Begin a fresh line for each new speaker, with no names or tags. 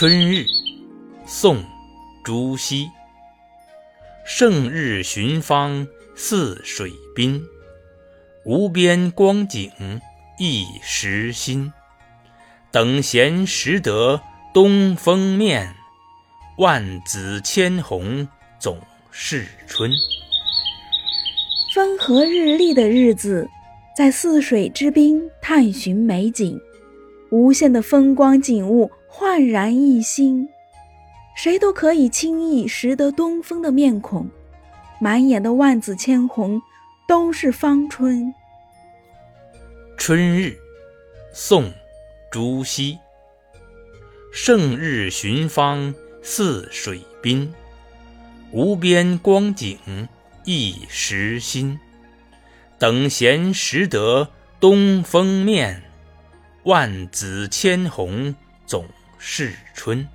春日，宋·朱熹。胜日寻芳泗水滨，无边光景一时新。等闲识得东风面，万紫千红总是春。
风和日丽的日子，在泗水之滨探寻美景，无限的风光景物焕然一新。谁都可以轻易识得东风的面孔，满眼的万紫千红都是芳春。
春日，宋·朱熹。胜日寻芳泗水滨，无边光景一时新。等闲识得东风面，万紫千红总是春。